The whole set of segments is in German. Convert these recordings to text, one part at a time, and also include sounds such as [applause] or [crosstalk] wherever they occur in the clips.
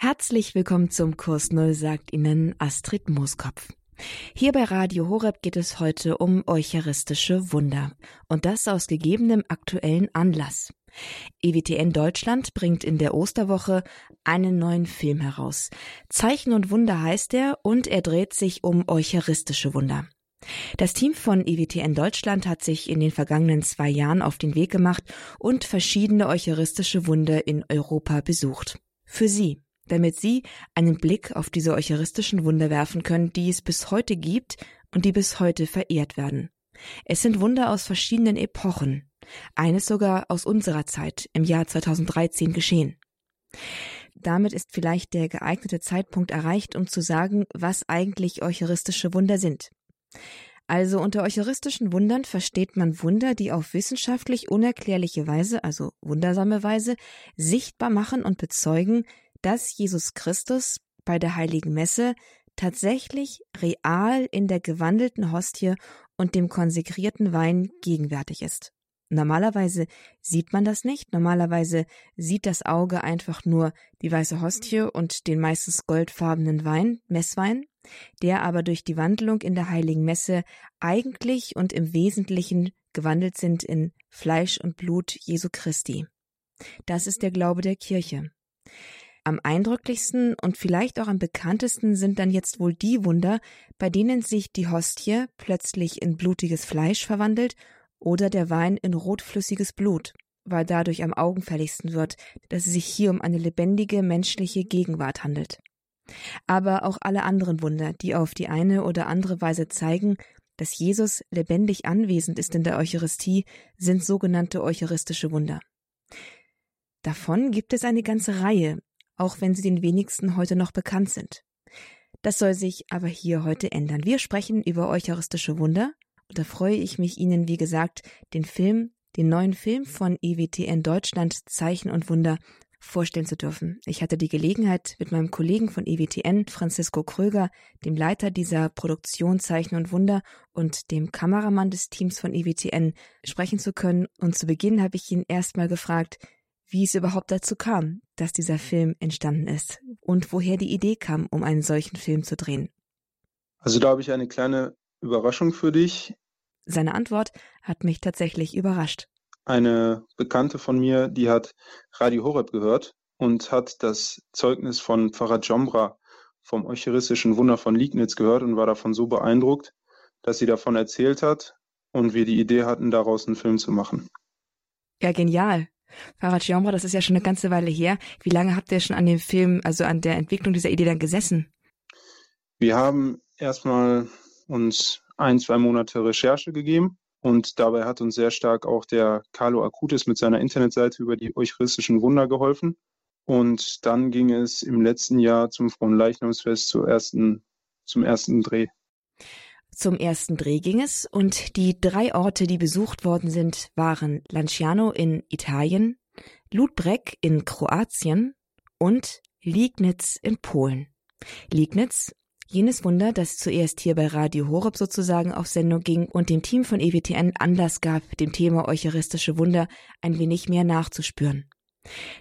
Herzlich willkommen zum Kurs Null, sagt Ihnen Astrid Mooskopf. Hier bei Radio Horeb geht es heute um eucharistische Wunder. Und das aus gegebenem aktuellen Anlass. EWTN Deutschland bringt in der Osterwoche einen neuen Film heraus. Zeichen und Wunder heißt er und er dreht sich um eucharistische Wunder. Das Team von EWTN Deutschland hat sich in den vergangenen zwei Jahren auf den Weg gemacht und verschiedene eucharistische Wunder in Europa besucht. Für Sie, damit Sie einen Blick auf diese eucharistischen Wunder werfen können, die es bis heute gibt und die bis heute verehrt werden. Es sind Wunder aus verschiedenen Epochen, eines sogar aus unserer Zeit im Jahr 2013 geschehen. Damit ist vielleicht der geeignete Zeitpunkt erreicht, um zu sagen, was eigentlich eucharistische Wunder sind. Also unter eucharistischen Wundern versteht man Wunder, die auf wissenschaftlich unerklärliche Weise, also wundersame Weise, sichtbar machen und bezeugen, dass Jesus Christus bei der heiligen Messe tatsächlich real in der gewandelten Hostie und dem konsekrierten Wein gegenwärtig ist. Normalerweise sieht man das nicht. Normalerweise sieht das Auge einfach nur die weiße Hostie und den meistens goldfarbenen Wein, Messwein, der aber durch die Wandlung in der heiligen Messe eigentlich und im Wesentlichen gewandelt sind in Fleisch und Blut Jesu Christi. Das ist der Glaube der Kirche. Am eindrücklichsten und vielleicht auch am bekanntesten sind dann jetzt wohl die Wunder, bei denen sich die Hostie plötzlich in blutiges Fleisch verwandelt oder der Wein in rotflüssiges Blut, weil dadurch am augenfälligsten wird, dass es sich hier um eine lebendige menschliche Gegenwart handelt. Aber auch alle anderen Wunder, die auf die eine oder andere Weise zeigen, dass Jesus lebendig anwesend ist in der Eucharistie, sind sogenannte eucharistische Wunder. Davon gibt es eine ganze Reihe, auch wenn sie den wenigsten heute noch bekannt sind. Das soll sich aber hier heute ändern. Wir sprechen über eucharistische Wunder und da freue ich mich Ihnen, wie gesagt, den Film, den neuen Film von EWTN Deutschland Zeichen und Wunder vorstellen zu dürfen. Ich hatte die Gelegenheit, mit meinem Kollegen von EWTN, Francisco Kröger, dem Leiter dieser Produktion Zeichen und Wunder und dem Kameramann des Teams von EWTN sprechen zu können. Und zu Beginn habe ich ihn erstmal gefragt, wie es überhaupt dazu kam, dass dieser Film entstanden ist und woher die Idee kam, um einen solchen Film zu drehen. Also da habe ich eine kleine Überraschung für dich. Seine Antwort hat mich tatsächlich überrascht. Eine Bekannte von mir, die hat Radio Horeb gehört und hat das Zeugnis von Pfarrer Jombra vom Eucharistischen Wunder von Liegnitz gehört und war davon so beeindruckt, dass sie davon erzählt hat und wir die Idee hatten, daraus einen Film zu machen. Ja, genial. Farad Schiomra, das ist ja schon eine ganze Weile her. Wie lange habt ihr schon an dem Film, also an der Entwicklung dieser Idee dann gesessen? Wir haben erstmal uns ein, zwei Monate Recherche gegeben und dabei hat uns sehr stark auch der Carlo Acutis mit seiner Internetseite über die eucharistischen Wunder geholfen. Und dann ging es im letzten Jahr zum Fronleichnamsfest zum ersten, zum ersten Dreh. Zum ersten Dreh ging es und die drei Orte, die besucht worden sind, waren Lanciano in Italien, Ludbreg in Kroatien und Liegnitz in Polen. Liegnitz, jenes Wunder, das zuerst hier bei Radio Horeb sozusagen auf Sendung ging und dem Team von EWTN Anlass gab, dem Thema Eucharistische Wunder ein wenig mehr nachzuspüren.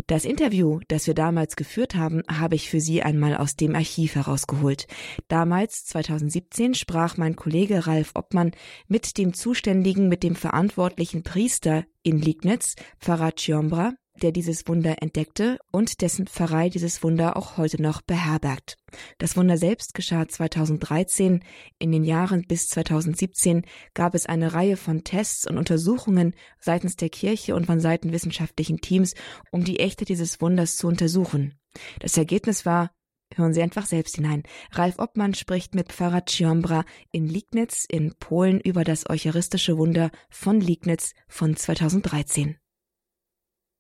Das Interview, das wir damals geführt haben, habe ich für Sie einmal aus dem Archiv herausgeholt. Damals, 2017, sprach mein Kollege Ralf Obmann mit dem zuständigen, mit dem verantwortlichen Priester in Liegnitz, Pfarrer Chiombra, der dieses Wunder entdeckte und dessen Pfarrei dieses Wunder auch heute noch beherbergt. Das Wunder selbst geschah 2013. In den Jahren bis 2017 gab es eine Reihe von Tests und Untersuchungen seitens der Kirche und von Seiten wissenschaftlichen Teams, um die Echte dieses Wunders zu untersuchen. Das Ergebnis war, Hören Sie einfach selbst hinein. Ralf Obmann spricht mit Pfarrer Ciombra in Liegnitz in Polen über das eucharistische Wunder von Liegnitz von 2013.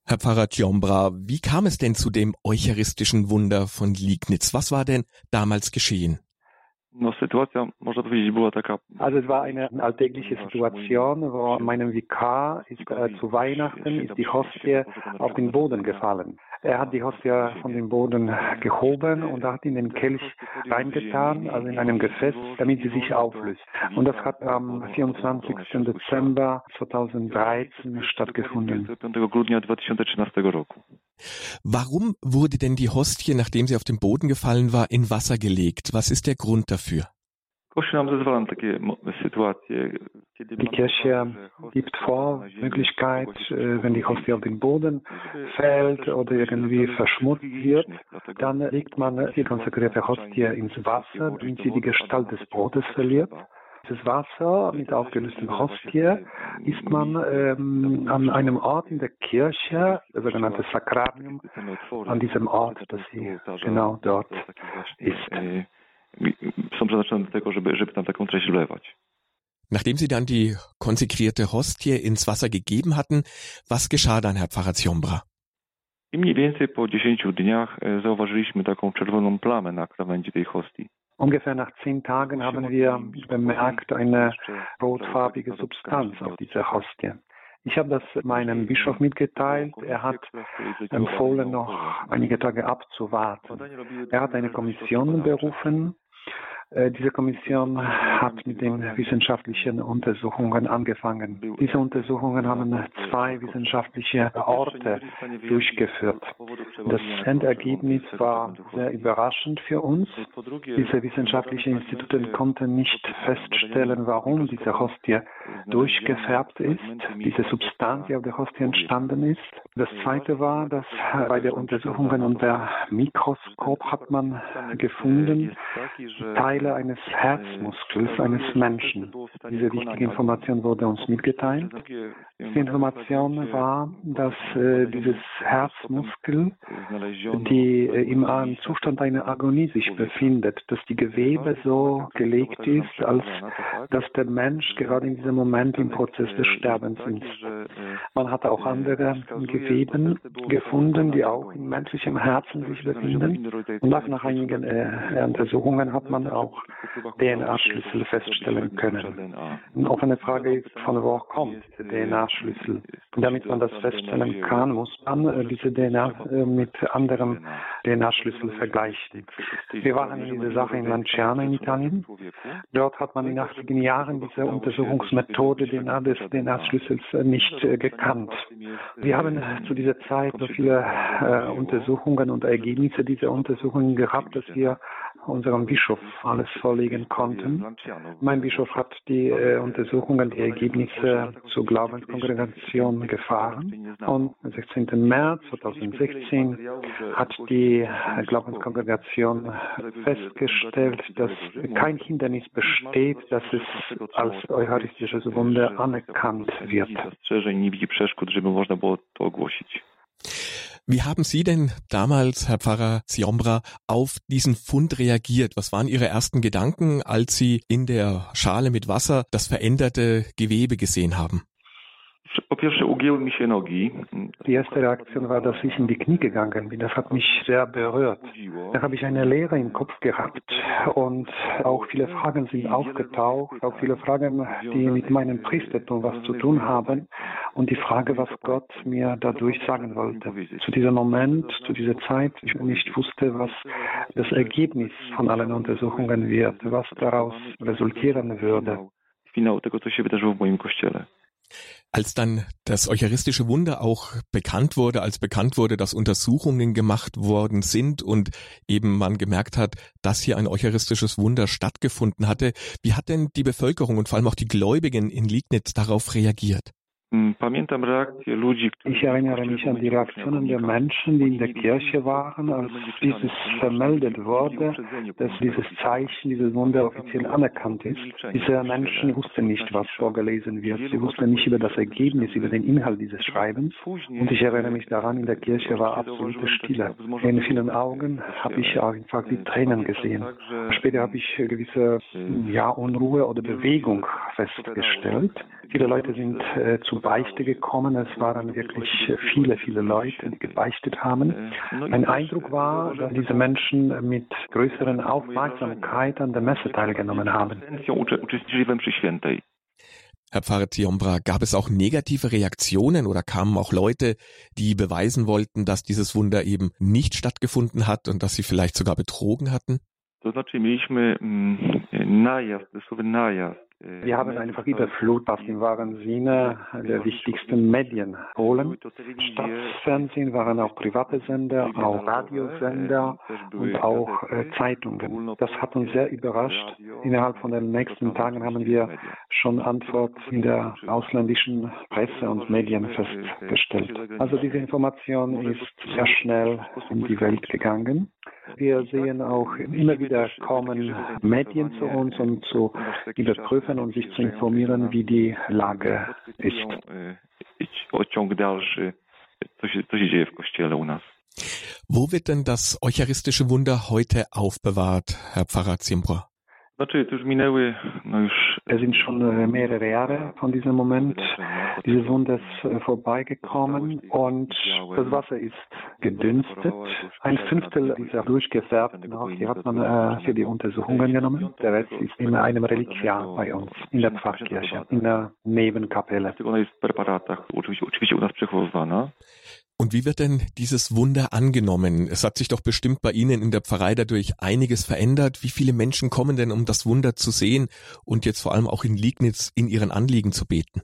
Herr Pfarrer Djombra, wie kam es denn zu dem eucharistischen Wunder von Liegnitz? Was war denn damals geschehen? Also es war eine alltägliche Situation, wo meinem Vikar ist äh, zu Weihnachten ist die Hostie auf den Boden gefallen. Er hat die Hostie von dem Boden gehoben und hat in den Kelch reingetan, also in einem Gefäß, damit sie sich auflöst. Und das hat am 24. Dezember 2013 stattgefunden. Warum wurde denn die Hostie, nachdem sie auf den Boden gefallen war, in Wasser gelegt? Was ist der Grund dafür? Die Kirche gibt vor, Möglichkeit, wenn die Hostie auf den Boden fällt oder irgendwie verschmutzt wird, dann legt man die konsekrierte Hostie ins Wasser, damit sie die Gestalt des Brotes verliert. Das Wasser mit aufgelöstem Hostie ist man ähm, an einem Ort in der Kirche, das sogenannte Sakrarium, an diesem Ort, dass sie genau dort ist. Są przeznaczone do tego, żeby, żeby tam taką treść wlewać. Nachdem Sie dann die konsekrierte Hostie ins Wasser gegeben hatten, was geschah dann, Herr Pfarrer Ziombra? I mniej więcej po 10 dniach zauważyliśmy taką czerwoną plamę na krawędzi tej hostii. Ungefähr nach zehn Tagen haben wir bemerkt eine rotfarbige Substanz auf dieser Hostie. Ich habe das meinem Bischof mitgeteilt. Er hat empfohlen, noch einige Tage abzuwarten. Er hat eine Kommission berufen, diese Kommission hat mit den wissenschaftlichen Untersuchungen angefangen. Diese Untersuchungen haben zwei wissenschaftliche Orte durchgeführt. Das Endergebnis war sehr überraschend für uns. Diese wissenschaftlichen Institute konnten nicht feststellen, warum diese Hostie durchgefärbt ist, diese Substanz, die auf der Hostie entstanden ist. Das zweite war, dass bei der Untersuchungen unter Mikroskop hat man gefunden, Teile Teile eines Herzmuskels eines Menschen. Diese wichtige Information wurde uns mitgeteilt. Die Information war, dass äh, dieses Herzmuskel, die äh, im im Zustand einer Agonie sich befindet, dass die Gewebe so gelegt ist, als dass der Mensch gerade in diesem Moment im Prozess des Sterbens ist. Man hat auch andere Geweben gefunden, die auch in menschlichem Herzen sich befinden. Und nach einigen äh, Untersuchungen hat man auch auch DNA-Schlüssel feststellen können. Eine offene Frage ist, von wo kommt DNA-Schlüssel? Damit man das feststellen kann, muss man äh, diese DNA äh, mit anderen DNA-Schlüsseln vergleichen. Wir waren in dieser Sache in Lanciano in Italien. Dort hat man in einigen Jahren diese Untersuchungsmethode DNA des DNA-Schlüssels äh, nicht gekannt. Wir haben zu dieser Zeit so viele Untersuchungen und Ergebnisse dieser Untersuchungen gehabt, dass wir unserem Bischof alles vorlegen konnten. Mein Bischof hat die äh, Untersuchungen, die Ergebnisse zur Glaubenskongregation gefahren. Und am 16. März 2016 hat die Glaubenskongregation festgestellt, dass kein Hindernis besteht, dass es als eucharistisches Wunder anerkannt wird. Wie haben Sie denn damals, Herr Pfarrer Ziombra, auf diesen Fund reagiert? Was waren Ihre ersten Gedanken, als Sie in der Schale mit Wasser das veränderte Gewebe gesehen haben? Die erste Reaktion war, dass ich in die Knie gegangen bin. Das hat mich sehr berührt. Da habe ich eine Leere im Kopf gehabt und auch viele Fragen sind aufgetaucht, auch viele Fragen, die mit meinem Priestertum was zu tun haben und die Frage, was Gott mir dadurch sagen wollte. Zu diesem Moment, zu dieser Zeit, ich nicht wusste, was das Ergebnis von allen Untersuchungen wird, was daraus resultieren würde. Finał tego, co się wydarzyło w moim kościele. Als dann das eucharistische Wunder auch bekannt wurde, als bekannt wurde, dass Untersuchungen gemacht worden sind und eben man gemerkt hat, dass hier ein eucharistisches Wunder stattgefunden hatte, wie hat denn die Bevölkerung und vor allem auch die Gläubigen in Liegnitz darauf reagiert? Ich erinnere mich an die Reaktionen der Menschen, die in der Kirche waren, als dieses vermeldet wurde, dass dieses Zeichen, dieses Wunder offiziell anerkannt ist. Diese Menschen wussten nicht, was vorgelesen wird. Sie wussten nicht über das Ergebnis, über den Inhalt dieses Schreibens. Und ich erinnere mich daran, in der Kirche war absolute Stille. In vielen Augen habe ich einfach die Tränen gesehen. Später habe ich gewisse ja, Unruhe oder Bewegung festgestellt. Viele Leute sind äh, zu Beichte gekommen. Es waren wirklich viele, viele Leute, die gebeichtet haben. Mein Eindruck war, dass diese Menschen mit größeren Aufmerksamkeit an der Messe teilgenommen haben. Herr Pfarrer Ziombra, gab es auch negative Reaktionen oder kamen auch Leute, die beweisen wollten, dass dieses Wunder eben nicht stattgefunden hat und dass sie vielleicht sogar betrogen hatten? To znaczy mieliśmy mm, najazd, dosłownie najazd Wir haben einfach Überflut auf dem wahren Sinne der wichtigsten Medien. Polen, Staatsfernsehen waren auch private Sender, auch Radiosender und auch äh, Zeitungen. Das hat uns sehr überrascht. Innerhalb von den nächsten Tagen haben wir schon Antwort in der ausländischen Presse und Medien festgestellt. Also diese Information ist sehr schnell in die Welt gegangen. Wir sehen auch immer wieder kommen Medien zu uns, um zu überprüfen und sich zu informieren, wie die Lage ist. Wo wird denn das eucharistische Wunder heute aufbewahrt, Herr Pfarrer Zimbra? Es sind schon äh, mehrere Jahre von diesem Moment dieses Wunders äh, vorbeigekommen und das Wasser ist gedünstet. Ein Fünftel dieser durchgefärbten die hat man äh, für die Untersuchungen genommen. Der Rest ist in einem Reliquiar bei uns, in der Pfarrkirche, in der Nebenkapelle. Und wie wird denn dieses Wunder angenommen? Es hat sich doch bestimmt bei Ihnen in der Pfarrei dadurch einiges verändert. Wie viele Menschen kommen denn, um das Wunder zu sehen und jetzt vor allem auch in Liegnitz in ihren Anliegen zu beten?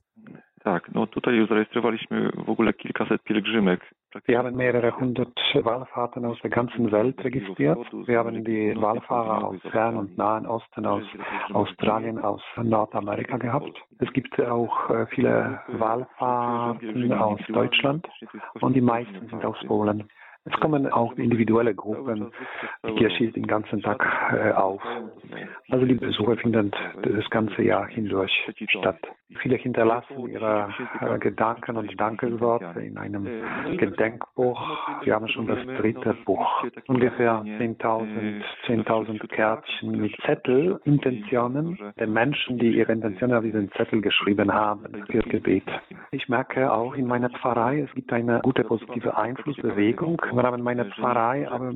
Tak, no tutaj zarejestrowaliśmy w ogóle kilkaset pielgrzymek. Wir haben mehrere hundert Wallfahrten aus der ganzen Welt registriert. Wir haben die Wallfahrer aus Fern- und Nahen Osten, aus Australien, aus Nordamerika gehabt. Es gibt auch äh, viele Wallfahrten aus Deutschland und die meisten sind aus Polen. Es kommen auch individuelle Gruppen. Die Kirche ist den ganzen Tag äh, auf. Also die Besuche finden das ganze Jahr hindurch statt. Viele hinterlassen ihre äh, Gedanken und Dankesworte in einem Gedenkbuch. Wir haben schon das dritte Buch. Ungefähr 10.000 10.000 Kärtchen mit Zettel, Intentionen der Menschen, die ihre Intentionen auf diesen Zettel geschrieben haben für Gebet. Ich merke auch in meiner Pfarrei, es gibt eine gute positive Einflussbewegung im Rahmen meiner Pfarrei, aber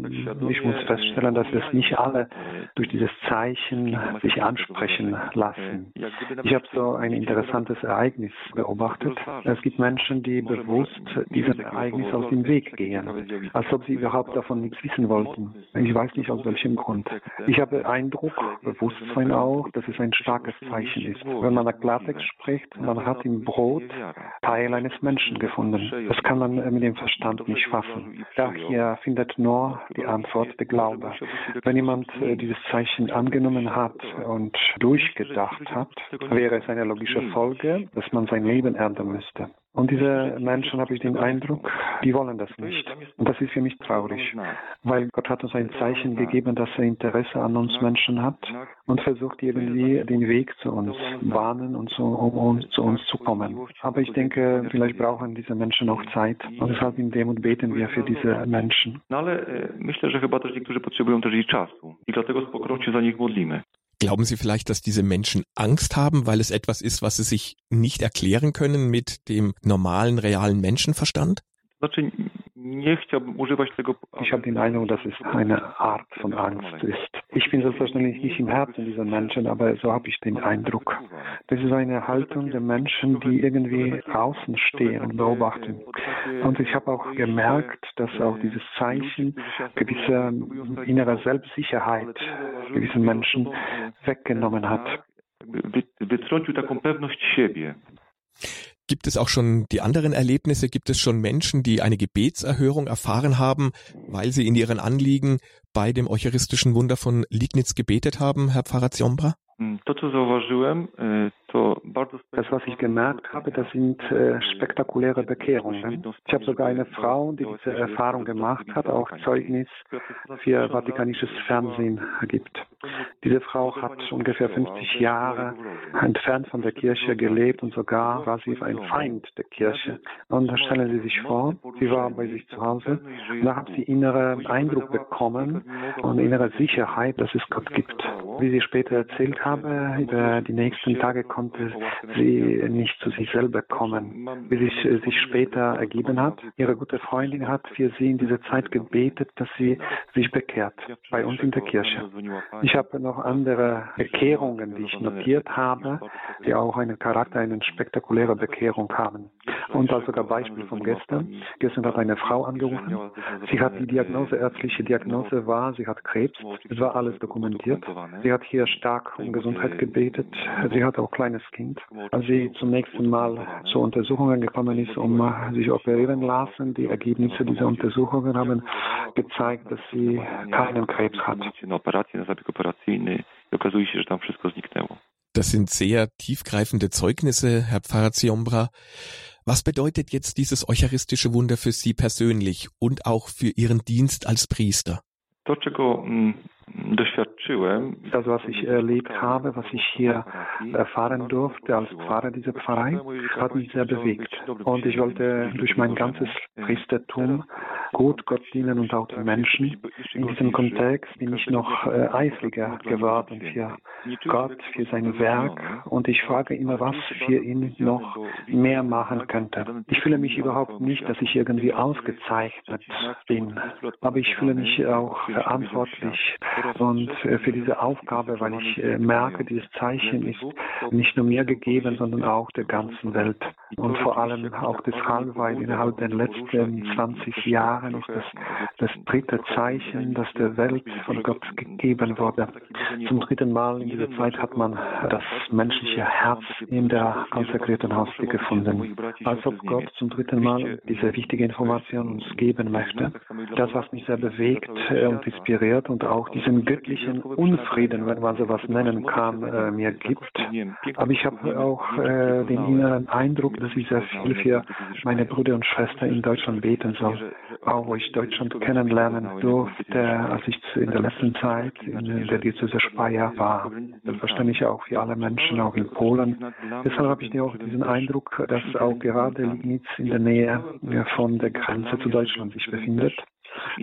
ich muss feststellen, dass es nicht alle durch dieses Zeichen sich ansprechen lassen. Ich habe so ein interessantes Ereignis beobachtet. Es gibt Menschen, die bewusst diesem Ereignis aus dem Weg gehen, als ob sie überhaupt davon nichts wissen wollten. Ich weiß nicht aus welchem Grund. Ich habe Eindruck, Bewusstsein auch, dass es ein starkes Zeichen ist. Wenn man nach Klartext spricht, man hat im Brot Teil eines Menschen gefunden. Das kann man mit dem Verstand nicht fassen. Daher findet nur die Antwort der Glaube. Wenn jemand äh, dieses Zeichen angenommen hat und durchgedacht hat, wäre es eine logische Folge, dass man sein Leben ernten müsste. Und diese Menschen, habe ich den Eindruck, die wollen das nicht. Und das ist für mich traurig, weil Gott hat uns ein Zeichen gegeben, dass er Interesse an uns Menschen hat und versucht irgendwie den Weg zu uns bahnen und so, um uns, zu uns zu kommen. Aber ich denke, vielleicht brauchen diese Menschen auch Zeit und deshalb in Demut beten wir für diese Menschen. ale myślę, że chyba też niektórzy potrzebują też i czasu i dlatego z pokorą się za modlimy. Glauben Sie vielleicht, dass diese Menschen Angst haben, weil es etwas ist, was sie sich nicht erklären können mit dem normalen, realen Menschenverstand? Znaczy, tego. Ich habe den Eindruck, dass es eine Art von Angst ist. Ich bin selbstverständlich nicht im Herzen dieser Menschen, aber so habe ich den Eindruck. Das ist eine Haltung der Menschen, die irgendwie außen stehen und beobachten. Und ich habe auch gemerkt, dass auch dieses Zeichen gewisse innere Selbstsicherheit gewissen Menschen weggenommen hat. Wytrącił taką pewność siebie. Gibt es auch schon die anderen Erlebnisse? Gibt es schon Menschen, die eine Gebetserhörung erfahren haben, weil sie in ihren Anliegen bei dem eucharistischen Wunder von Liegnitz gebetet haben, Herr Pfarrer Ziombra? Bardzo... Das, was ich gemerkt habe, das sind äh, spektakuläre Bekehrungen. Ich habe sogar eine Frau, die diese Erfahrung gemacht hat, auch Zeugnis für vatikanisches Fernsehen gibt. Diese Frau hat ungefähr 50 Jahre entfernt von der Kirche gelebt und sogar war sie ein Feind der Kirche. Und stellen Sie sich vor, sie war bei sich zu Hause da hat sie innere Eindruck bekommen und innere Sicherheit, dass es Gott gibt. Wie sie später erzählt habe, über die nächsten Tage konnte sie nicht zu sich selber kommen. Wie sich, sich später ergeben hat, ihre gute Freundin hat für sie in dieser Zeit gebetet, dass sie sich bekehrt, bei uns in der Kirche. Ich habe noch andere Bekehrungen, die ich notiert habe, die auch einen Charakter, eine spektakuläre Bekehrung haben. Und als sogar Beispiel von gestern. Gestern hat eine Frau angerufen. Sie hat die Diagnose, ärztliche Diagnose war, sie hat Krebs. Es war alles dokumentiert. Sie hat hier stark um Gesundheit gebetet. Sie hat auch kleines Kind. Als sie zum nächsten Mal zu Untersuchungen gekommen ist, um sich operieren lassen, die Ergebnisse dieser Untersuchungen haben gezeigt, dass sie keinen Krebs hat. Das sind sehr tiefgreifende Zeugnisse, Herr Pfarrer Ziombra. Was bedeutet jetzt dieses eucharistische Wunder für Sie persönlich und auch für Ihren Dienst als Priester? To, czego mm, das, was ich erlebt habe, was ich hier erfahren durfte als Pfarrer dieser Pfarrei, hat mich sehr bewegt. Und ich wollte durch mein ganzes Priestertum gut Gott dienen und auch den Menschen. In diesem Kontext bin ich noch äh, eifriger geworden für Gott, für sein Werk. Und ich frage immer, was für ihn noch mehr machen könnte. Ich fühle mich überhaupt nicht, dass ich irgendwie ausgezeichnet bin. Aber ich fühle mich auch verantwortlich und äh, für diese Aufgabe, weil ich äh, merke, dieses Zeichen ist nicht nur mir gegeben, sondern auch der ganzen Welt. Und vor allem auch deshalb, weil innerhalb der letzten 20 Jahren ist das das dritte Zeichen, das der Welt von Gott gegeben wurde. Zum dritten Mal in dieser Zeit hat man das menschliche Herz in der konsekrierten Hostie gefunden. Als ob Gott zum dritten Mal diese wichtige Information uns geben möchte. Das, was mich sehr bewegt äh, und inspiriert und auch diesen göttlichen Unfrieden, wenn man sowas nennen kann, äh, mir gibt. Aber ich habe auch äh, den inneren Eindruck, dass ich sehr viel für meine Brüder und Schwestern in Deutschland beten soll. Auch wo ich Deutschland kennenlernen durfte, als ich in der letzten Zeit in der Diözese Speyer war. Selbstverständlich auch für alle Menschen, auch in Polen. Deshalb habe ich auch diesen Eindruck, dass auch gerade Liegnitz in der Nähe von der Grenze zu Deutschland sich befindet.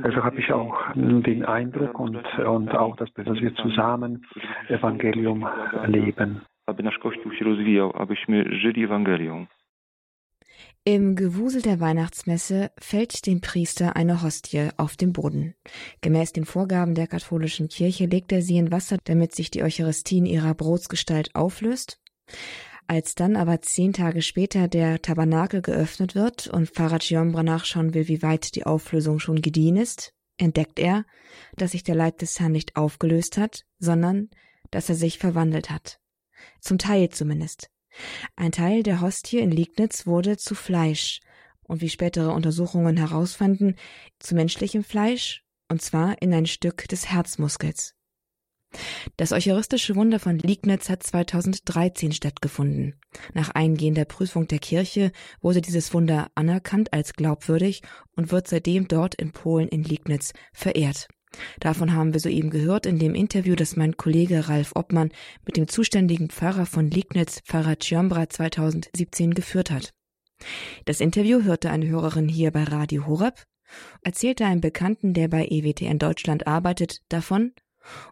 Also habe ich auch den Eindruck und, und auch, dass, dass wir zusammen Evangelium leben. Aby nasz Kościół się rozwijał, abyśmy żyli Ewangelią. Im Gewusel der Weihnachtsmesse fällt dem Priester eine Hostie auf den Boden. Gemäß den Vorgaben der katholischen Kirche legt er sie in Wasser, damit sich die Eucharistie in ihrer Brotsgestalt auflöst. Als dann aber zehn Tage später der Tabernakel geöffnet wird und Pfarrer Giombra nachschauen will, wie weit die Auflösung schon gediehen ist, entdeckt er, dass sich der Leib des Herrn nicht aufgelöst hat, sondern dass er sich verwandelt hat. Zum Teil zumindest. Ein Teil der Hostie in Liegnitz wurde zu Fleisch und wie spätere Untersuchungen herausfanden, zu menschlichem Fleisch, und zwar in ein Stück des Herzmuskels. Das eucharistische Wunder von Liegnitz hat 2013 stattgefunden. Nach eingehender Prüfung der Kirche wurde dieses Wunder anerkannt als glaubwürdig und wird seitdem dort in Polen in Liegnitz verehrt. Davon haben wir soeben gehört in dem Interview, das mein Kollege Ralf Obmann mit dem zuständigen Pfarrer von Liegnitz, Pfarrer Tjömbra 2017 geführt hat. Das Interview hörte eine Hörerin hier bei Radio Horeb, erzählte einem Bekannten, der bei EWTN Deutschland arbeitet, davon,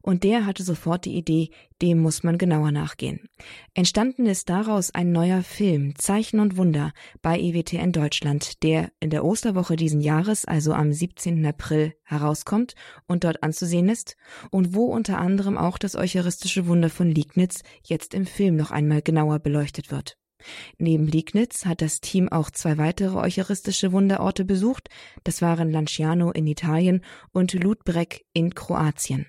und der hatte sofort die Idee, dem muss man genauer nachgehen. Entstanden ist daraus ein neuer Film, Zeichen und Wunder, bei EWTN Deutschland, der in der Osterwoche diesen Jahres, also am 17. April, herauskommt und dort anzusehen ist und wo unter anderem auch das eucharistische Wunder von Liegnitz jetzt im Film noch einmal genauer beleuchtet wird. Neben Liegnitz hat das Team auch zwei weitere eucharistische Wunderorte besucht. Das waren Lanciano in Italien und Ludbreg in Kroatien.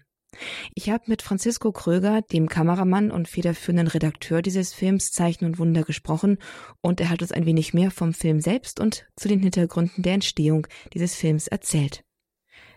Ich habe mit Francisco Kröger, dem Kameramann und federführenden Redakteur dieses Films Zeichen und Wunder gesprochen und er hat uns ein wenig mehr vom Film selbst und zu den Hintergründen der Entstehung dieses Films erzählt.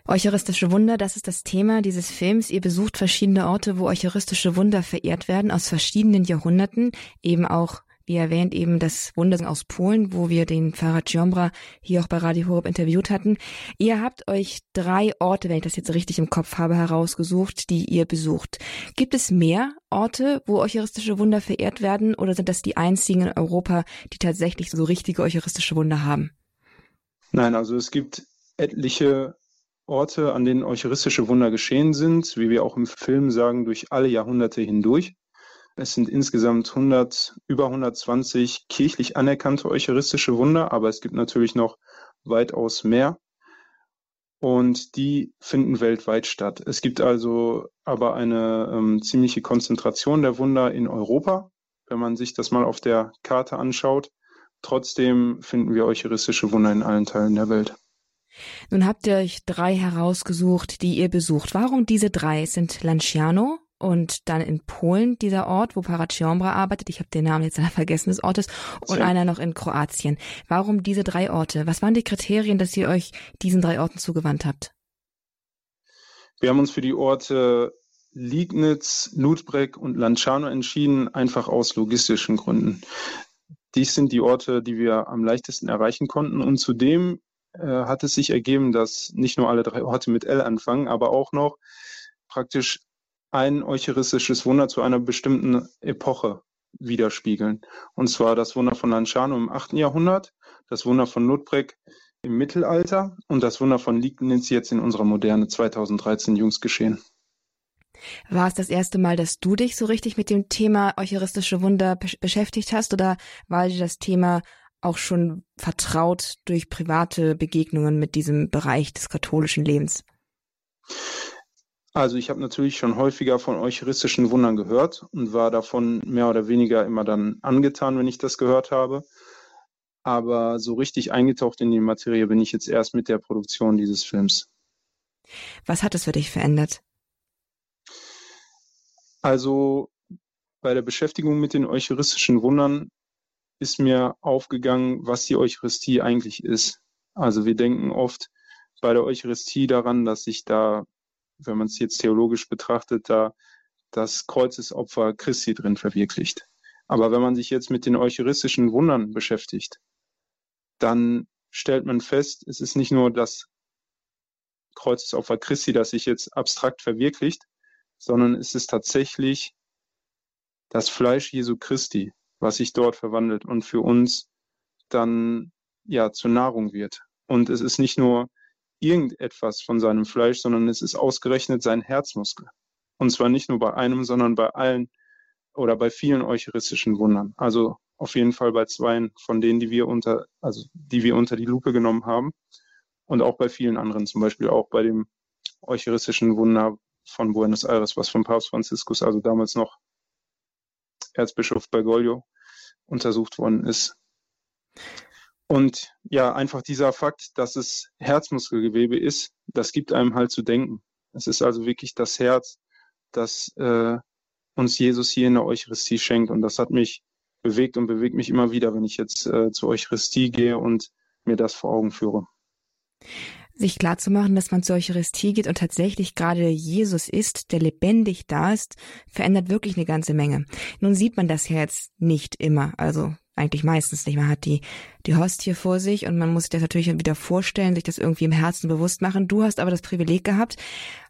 Eucharistische Wunder, das ist das Thema dieses Films. Ihr besucht verschiedene Orte, wo eucharistische Wunder verehrt werden aus verschiedenen Jahrhunderten, eben auch wie erwähnt, eben das Wunder aus Polen, wo wir den Pfarrer Ciombra hier auch bei Radio Horeb interviewt hatten. Ihr habt euch drei Orte, wenn ich das jetzt richtig im Kopf habe, herausgesucht, die ihr besucht. Gibt es mehr Orte, wo eucharistische Wunder verehrt werden oder sind das die einzigen in Europa, die tatsächlich so richtige eucharistische Wunder haben? Nein, also es gibt etliche Orte, an denen eucharistische Wunder geschehen sind, wie wir auch im Film sagen, durch alle Jahrhunderte hindurch. Es sind insgesamt 100, über 120 kirchlich anerkannte eucharistische Wunder, aber es gibt natürlich noch weitaus mehr. Und die finden weltweit statt. Es gibt also aber eine ähm, ziemliche Konzentration der Wunder in Europa, wenn man sich das mal auf der Karte anschaut. Trotzdem finden wir eucharistische Wunder in allen Teilen der Welt. Nun habt ihr euch drei herausgesucht, die ihr besucht. Warum diese drei? Es sind Lanciano, und dann in Polen dieser Ort, wo Paraciambra arbeitet. Ich habe den Namen jetzt vergessen des Ortes und einer noch in Kroatien. Warum diese drei Orte? Was waren die Kriterien, dass ihr euch diesen drei Orten zugewandt habt? Wir haben uns für die Orte Liegnitz, Ludbreg und Lanciano entschieden, einfach aus logistischen Gründen. Dies sind die Orte, die wir am leichtesten erreichen konnten. Und zudem äh, hat es sich ergeben, dass nicht nur alle drei Orte mit L anfangen, aber auch noch praktisch ein eucharistisches Wunder zu einer bestimmten Epoche widerspiegeln. Und zwar das Wunder von Lanciano im 8. Jahrhundert, das Wunder von Ludbreg im Mittelalter und das Wunder von Liegnitz jetzt in unserer Moderne 2013 jüngst geschehen. War es das erste Mal, dass du dich so richtig mit dem Thema eucharistische Wunder beschäftigt hast oder war dir das Thema auch schon vertraut durch private Begegnungen mit diesem Bereich des katholischen Lebens? Also ich habe natürlich schon häufiger von eucharistischen Wundern gehört und war davon mehr oder weniger immer dann angetan, wenn ich das gehört habe. Aber so richtig eingetaucht in die Materie bin ich jetzt erst mit der Produktion dieses Films. Was hat es für dich verändert? Also bei der Beschäftigung mit den eucharistischen Wundern ist mir aufgegangen, was die Eucharistie eigentlich ist. Also wir denken oft bei der Eucharistie daran, dass sich da wenn man es jetzt theologisch betrachtet, da das Kreuzesopfer Christi drin verwirklicht. Aber wenn man sich jetzt mit den eucharistischen Wundern beschäftigt, dann stellt man fest, es ist nicht nur das Kreuzesopfer Christi, das sich jetzt abstrakt verwirklicht, sondern es ist tatsächlich das Fleisch Jesu Christi, was sich dort verwandelt und für uns dann ja zur Nahrung wird. Und es ist nicht nur irgendetwas von seinem Fleisch, sondern es ist ausgerechnet sein Herzmuskel. Und zwar nicht nur bei einem, sondern bei allen oder bei vielen eucharistischen Wundern. Also auf jeden Fall bei zweien von denen, die wir unter, also die wir unter die Lupe genommen haben. Und auch bei vielen anderen, zum Beispiel auch bei dem eucharistischen Wunder von Buenos Aires, was von Papst Franziskus, also damals noch Erzbischof Bergoglio, untersucht worden ist. Und ja, einfach dieser Fakt, dass es Herzmuskelgewebe ist, das gibt einem halt zu denken. Es ist also wirklich das Herz, das äh, uns Jesus hier in der Eucharistie schenkt. Und das hat mich bewegt und bewegt mich immer wieder, wenn ich jetzt äh, zur Eucharistie gehe und mir das vor Augen führe. Sich klarzumachen, dass man zur Eucharistie geht und tatsächlich gerade Jesus ist, der lebendig da ist, verändert wirklich eine ganze Menge. Nun sieht man das ja jetzt nicht immer. Also eigentlich meistens nicht. Man hat die, die Hostie vor sich und man muss sich das natürlich wieder vorstellen, sich das irgendwie im Herzen bewusst machen. Du hast aber das Privileg gehabt,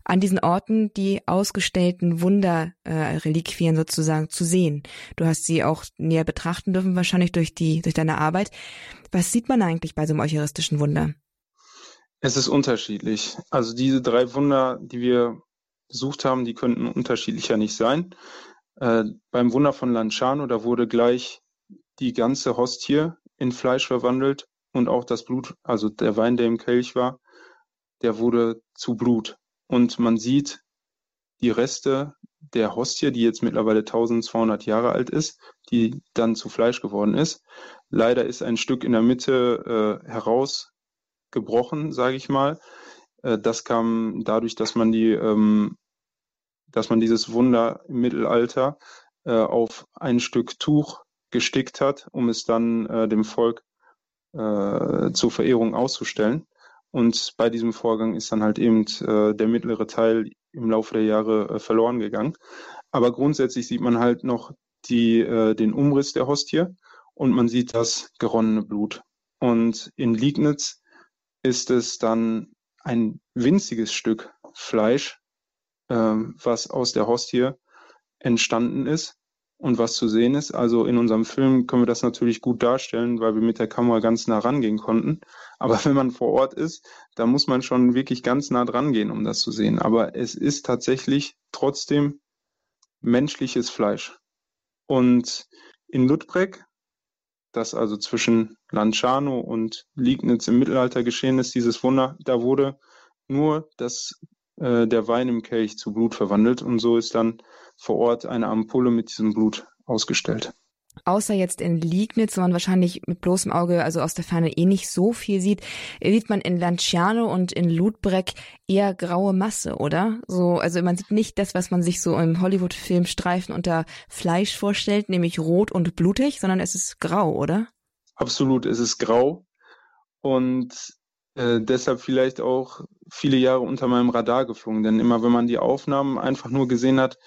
an diesen Orten die ausgestellten Wunderreliquien äh, sozusagen zu sehen. Du hast sie auch näher betrachten dürfen, wahrscheinlich durch die, durch deine Arbeit. Was sieht man eigentlich bei so einem eucharistischen Wunder? Es ist unterschiedlich. Also diese drei Wunder, die wir besucht haben, die könnten unterschiedlicher nicht sein. Äh, beim Wunder von Lanciano, da wurde gleich die ganze Hostie in Fleisch verwandelt und auch das Blut, also der Wein, der im Kelch war, der wurde zu Blut. Und man sieht die Reste der Hostie, die jetzt mittlerweile 1200 Jahre alt ist, die dann zu Fleisch geworden ist. Leider ist ein Stück in der Mitte äh, herausgebrochen, sage ich mal. Äh, das kam dadurch, dass man die, ähm, dass man dieses Wunder im Mittelalter äh, auf ein Stück Tuch gestickt hat, um es dann äh, dem Volk äh, zur Verehrung auszustellen. Und bei diesem Vorgang ist dann halt eben äh, der mittlere Teil im Laufe der Jahre äh, verloren gegangen. Aber grundsätzlich sieht man halt noch die, äh, den Umriss der Hostie und man sieht das geronnene Blut. Und in Liegnitz ist es dann ein winziges Stück Fleisch, äh, was aus der Hostie entstanden ist und was zu sehen ist. Also in unserem Film können wir das natürlich gut darstellen, weil wir mit der Kamera ganz nah rangehen konnten. [laughs] Aber wenn man vor Ort ist, da muss man schon wirklich ganz nah dran gehen, um das zu sehen. Aber es ist tatsächlich trotzdem menschliches Fleisch. Und in Ludbreg, das also zwischen Lanciano und Liegnitz im Mittelalter geschehen ist, dieses Wunder, da wurde nur das, äh, der Wein im Kelch zu Blut verwandelt und so ist dann vor Ort eine Ampulle mit diesem Blut ausgestellt. außer jetzt in Liegnitz, wo man wahrscheinlich mit bloßem Auge, also aus der Ferne eh nicht so viel sieht, sieht man in Lanciano und in Ludbreck eher graue Masse, oder? So, also man sieht nicht das, was man sich so im Hollywood-Film Streifen unter Fleisch vorstellt, nämlich rot und blutig, sondern es ist grau, oder? Absolut, es ist grau und äh, deshalb vielleicht auch viele Jahre unter meinem Radar geflogen, denn immer wenn man die Aufnahmen einfach nur gesehen hat,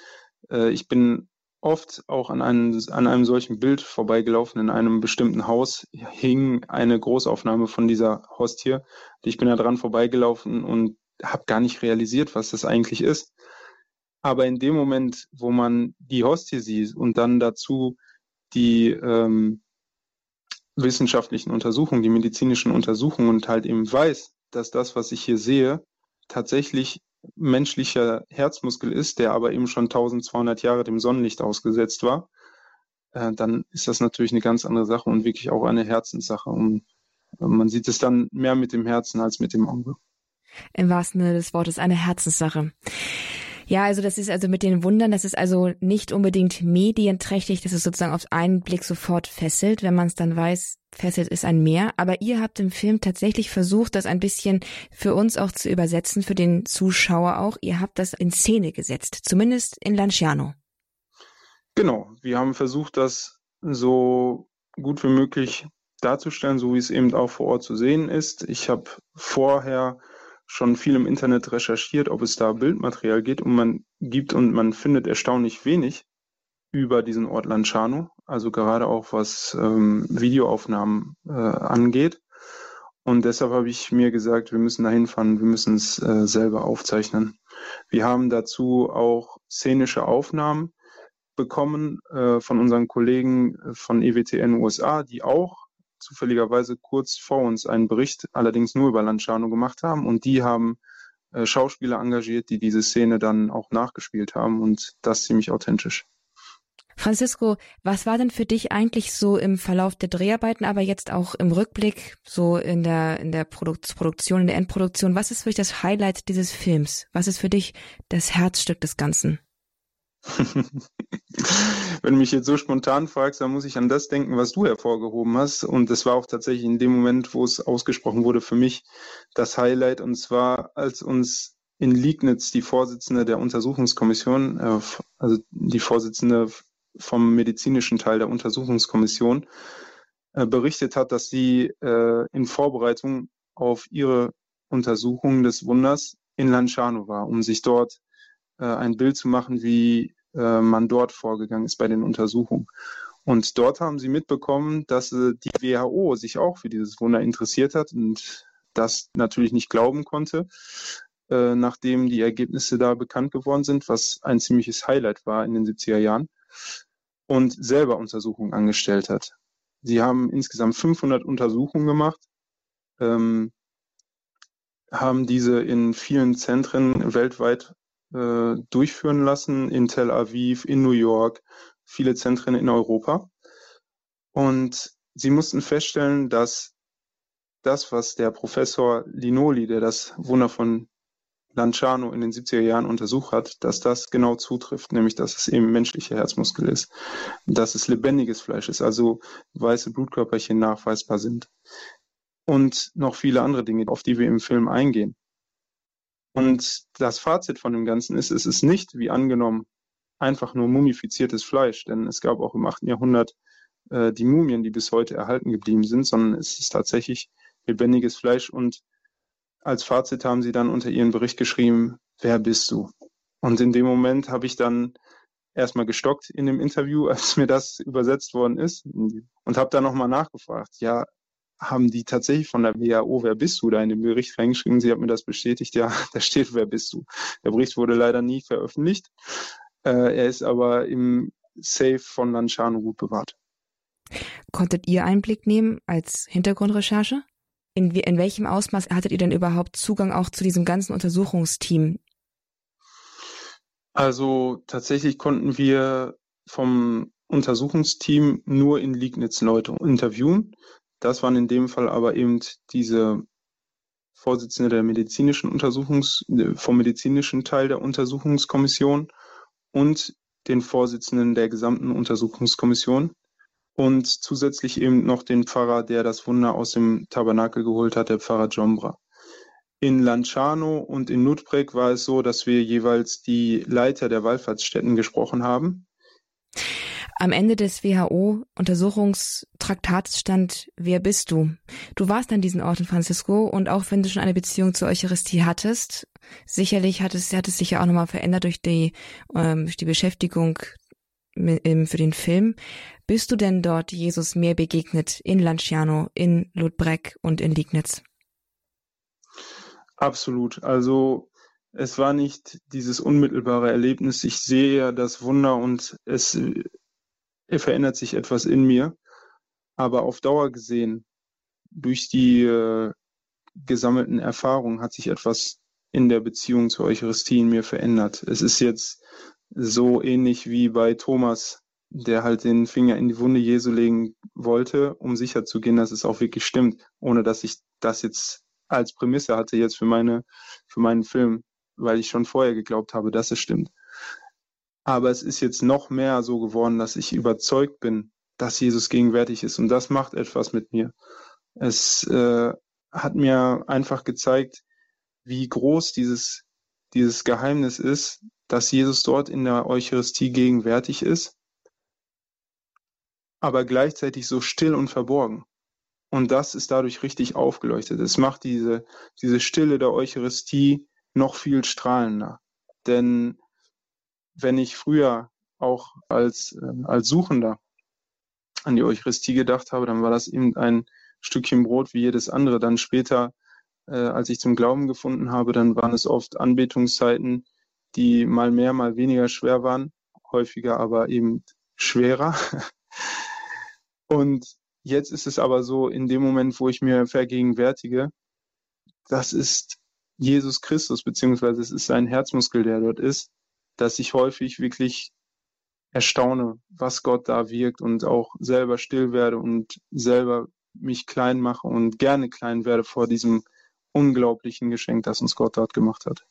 äh, ich bin oft auch an einem, an einem solchen Bild vorbeigelaufen. In einem bestimmten Haus hing eine Großaufnahme von dieser Hostie. Ich bin da dran vorbeigelaufen und habe gar nicht realisiert, was das eigentlich ist. Aber in dem Moment, wo man die Hostie sieht und dann dazu die ähm, wissenschaftlichen Untersuchungen, die medizinischen Untersuchungen und halt eben weiß, dass das, was ich hier sehe, tatsächlich menschlicher Herzmuskel ist, der aber eben schon 1200 Jahre dem Sonnenlicht ausgesetzt war, äh, dann ist das natürlich eine ganz andere Sache und wirklich auch eine Herzenssache. Und man sieht es dann mehr mit dem Herzen als mit dem Auge. Im wahrsten Sinne des Wortes eine Herzenssache. Ja, also das ist also mit den Wundern, das ist also nicht unbedingt medienträchtig, dass es sozusagen auf einen Blick sofort fesselt, wenn man es dann weiß, fesselt ist ein Meer. Aber ihr habt im Film tatsächlich versucht, das ein bisschen für uns auch zu übersetzen, für den Zuschauer auch. Ihr habt das in Szene gesetzt, zumindest in Lanciano. Genau, wir haben versucht, das so gut wie möglich darzustellen, so wie es eben auch vor Ort zu sehen ist. Ich habe vorher schon viel im Internet recherchiert, ob es da Bildmaterial geht und man gibt und man findet erstaunlich wenig über diesen Ort Lanciano, also gerade auch was ähm, Videoaufnahmen äh, angeht. Und deshalb habe ich mir gesagt, wir müssen da hinfahren, wir müssen es äh, selber aufzeichnen. Wir haben dazu auch szenische Aufnahmen bekommen äh, von unseren Kollegen von EWTN USA, die auch zufälligerweise kurz vor uns einen Bericht, allerdings nur über Lanciano gemacht haben und die haben äh, Schauspieler engagiert, die diese Szene dann auch nachgespielt haben und das ziemlich authentisch. Francisco, was war denn für dich eigentlich so im Verlauf der Dreharbeiten, aber jetzt auch im Rückblick, so in der, in der Produktion, in der Endproduktion, was ist für dich das Highlight dieses Films? Was ist für dich das Herzstück des Ganzen? [laughs] Wenn du mich jetzt so spontan fragst, dann muss ich an das denken, was du hervorgehoben hast. Und das war auch tatsächlich in dem Moment, wo es ausgesprochen wurde, für mich das Highlight. Und zwar, als uns in Liegnitz die Vorsitzende der Untersuchungskommission, äh, also die Vorsitzende vom medizinischen Teil der Untersuchungskommission, äh, berichtet hat, dass sie äh, in Vorbereitung auf ihre Untersuchung des Wunders in Lanciano war, um sich dort äh, ein Bild zu machen, wie äh, man dort vorgegangen ist bei den Untersuchungen. Und dort haben sie mitbekommen, dass äh, die WHO sich auch für dieses Wunder interessiert hat und das natürlich nicht glauben konnte, nachdem die Ergebnisse da bekannt geworden sind, was ein ziemliches Highlight war in den 70er Jahren und selber Untersuchungen angestellt hat. Sie haben insgesamt 500 Untersuchungen gemacht, ähm, haben diese in vielen Zentren weltweit äh, durchführen lassen, in Tel Aviv, in New York, viele Zentren in Europa. Und sie mussten feststellen, dass das, was der Professor Linoli, der das Wunder von Lanciano in den 70er Jahren untersucht hat, dass das genau zutrifft, nämlich dass es eben menschlicher Herzmuskel ist, dass es lebendiges Fleisch ist, also weiße Blutkörperchen nachweisbar sind. Und noch viele andere Dinge, auf die wir im Film eingehen. Und das Fazit von dem Ganzen ist, es ist nicht, wie angenommen, einfach nur mumifiziertes Fleisch, denn es gab auch im 8. Jahrhundert äh, die Mumien, die bis heute erhalten geblieben sind, sondern es ist tatsächlich lebendiges Fleisch und als Fazit haben sie dann unter ihren Bericht geschrieben, wer bist du? Und in dem Moment habe ich dann erstmal gestockt in dem Interview, [laughs] als mir das übersetzt worden ist und habe dann nochmal nachgefragt, ja, haben die tatsächlich von der WHO, wer bist du, da in den Bericht reingeschrieben. Sie hat mir das bestätigt, ja, [laughs] da steht, wer bist du. Der Bericht wurde leider nie veröffentlicht. Äh, er ist aber im Safe von Lanciano gut bewahrt. Konntet ihr Einblick nehmen als Hintergrundrecherche? In, in welchem Ausmaß hattet ihr denn überhaupt Zugang auch zu diesem ganzen Untersuchungsteam? Also tatsächlich konnten wir vom Untersuchungsteam nur in Liegnitz Leute interviewen. Das waren in dem Fall aber eben diese Vorsitzende der medizinischen Untersuchungs, vom medizinischen Teil der Untersuchungskommission und den Vorsitzenden der gesamten Untersuchungskommission, und zusätzlich eben noch den Pfarrer, der das Wunder aus dem Tabernakel geholt hat, der Pfarrer Jombra. In Lanciano und in Nutbrek war es so, dass wir jeweils die Leiter der Wallfahrtsstätten gesprochen haben. Am Ende des WHO-Untersuchungstraktats stand, wer bist du? Du warst an diesen Orten, Francisco, und auch wenn du schon eine Beziehung zur Eucharistie hattest, sicherlich hat es, hat es sich ja auch nochmal verändert durch die, ähm, durch die Beschäftigung für den Film. Bist du denn dort Jesus mehr begegnet in Lanciano, in Ludbreg und in Liegnitz? Absolut. Also es war nicht dieses unmittelbare Erlebnis. Ich sehe ja das Wunder und es verändert sich etwas in mir. Aber auf Dauer gesehen, durch die äh, gesammelten Erfahrungen hat sich etwas in der Beziehung zur Eucharistie in mir verändert. Es ist jetzt so ähnlich wie bei Thomas, der halt den Finger in die Wunde Jesu legen wollte, um sicher zu gehen, dass es auch wirklich stimmt, ohne dass ich das jetzt als Prämisse hatte jetzt für meine, für meinen Film, weil ich schon vorher geglaubt habe, dass es stimmt. Aber es ist jetzt noch mehr so geworden, dass ich überzeugt bin, dass Jesus gegenwärtig ist. Und das macht etwas mit mir. Es äh, hat mir einfach gezeigt, wie groß dieses, dieses Geheimnis ist, dass Jesus dort in der Eucharistie gegenwärtig ist, aber gleichzeitig so still und verborgen. Und das ist dadurch richtig aufgeleuchtet. Es macht diese, diese Stille der Eucharistie noch viel strahlender. Denn wenn ich früher auch als, äh, als Suchender an die Eucharistie gedacht habe, dann war das eben ein Stückchen Brot wie jedes andere. Dann später, äh, als ich zum Glauben gefunden habe, dann waren es oft Anbetungszeiten, die mal mehr, mal weniger schwer waren, häufiger aber eben schwerer. [laughs] Und jetzt ist es aber so, in dem Moment, wo ich mir vergegenwärtige, das ist Jesus Christus, beziehungsweise es ist sein Herzmuskel, der dort ist, dass ich häufig wirklich erstaune, was Gott da wirkt und auch selber still werde und selber mich klein mache und gerne klein werde vor diesem unglaublichen Geschenk, das uns Gott dort gemacht hat.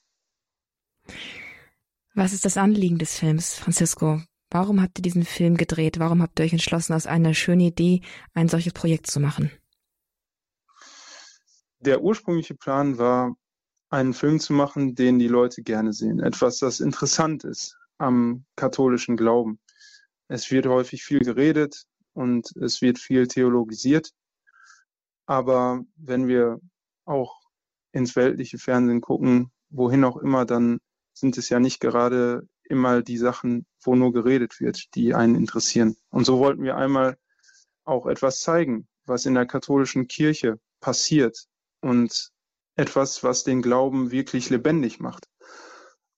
Was ist das Anliegen des Films, Francisco? Warum habt ihr diesen Film gedreht? Warum habt ihr euch entschlossen, aus einer schönen Idee ein solches Projekt zu machen? Der ursprüngliche Plan war, einen Film zu machen, den die Leute gerne sehen. Etwas, das interessant ist am katholischen Glauben. Es wird häufig viel geredet und es wird viel theologisiert. Aber wenn wir auch ins weltliche Fernsehen gucken, wohin auch immer, dann sind es ja nicht gerade immer die Sachen, wo nur geredet wird, die einen interessieren. Und so wollten wir einmal auch etwas zeigen, was in der katholischen Kirche passiert und etwas, was den Glauben wirklich lebendig macht.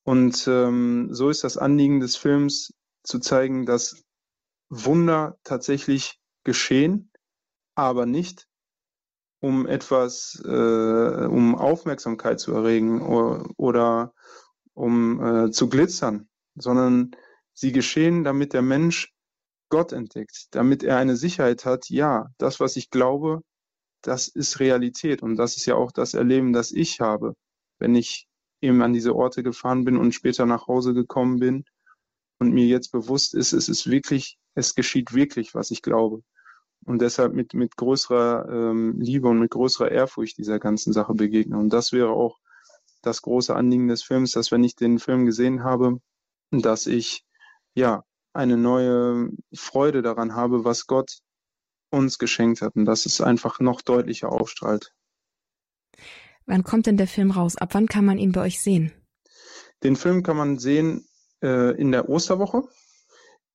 Und ähm, so ist das Anliegen des Films zu zeigen, dass Wunder tatsächlich geschehen, aber nicht um etwas, äh, um Aufmerksamkeit zu erregen oder, oder um äh, zu glitzern, sondern sie geschehen, damit der Mensch Gott entdeckt, damit er eine Sicherheit hat, ja, das, was ich glaube, das ist Realität und das ist ja auch das Erleben, das ich habe, wenn ich eben an diese Orte gefahren bin und später nach Hause gekommen bin und mir jetzt bewusst ist, es ist wirklich, es geschieht wirklich, was ich glaube. Und deshalb mit, mit größerer ähm, Liebe und mit größerer Ehrfurcht dieser ganzen Sache begegne. Und das wäre auch das große Anliegen des Films, dass wenn ich den Film gesehen habe, dass ich ja eine neue Freude daran habe, was Gott uns geschenkt hat und dass es einfach noch deutlicher aufstrahlt. Wann kommt denn der Film raus? Ab wann kann man ihn bei euch sehen? Den Film kann man sehen äh, in der Osterwoche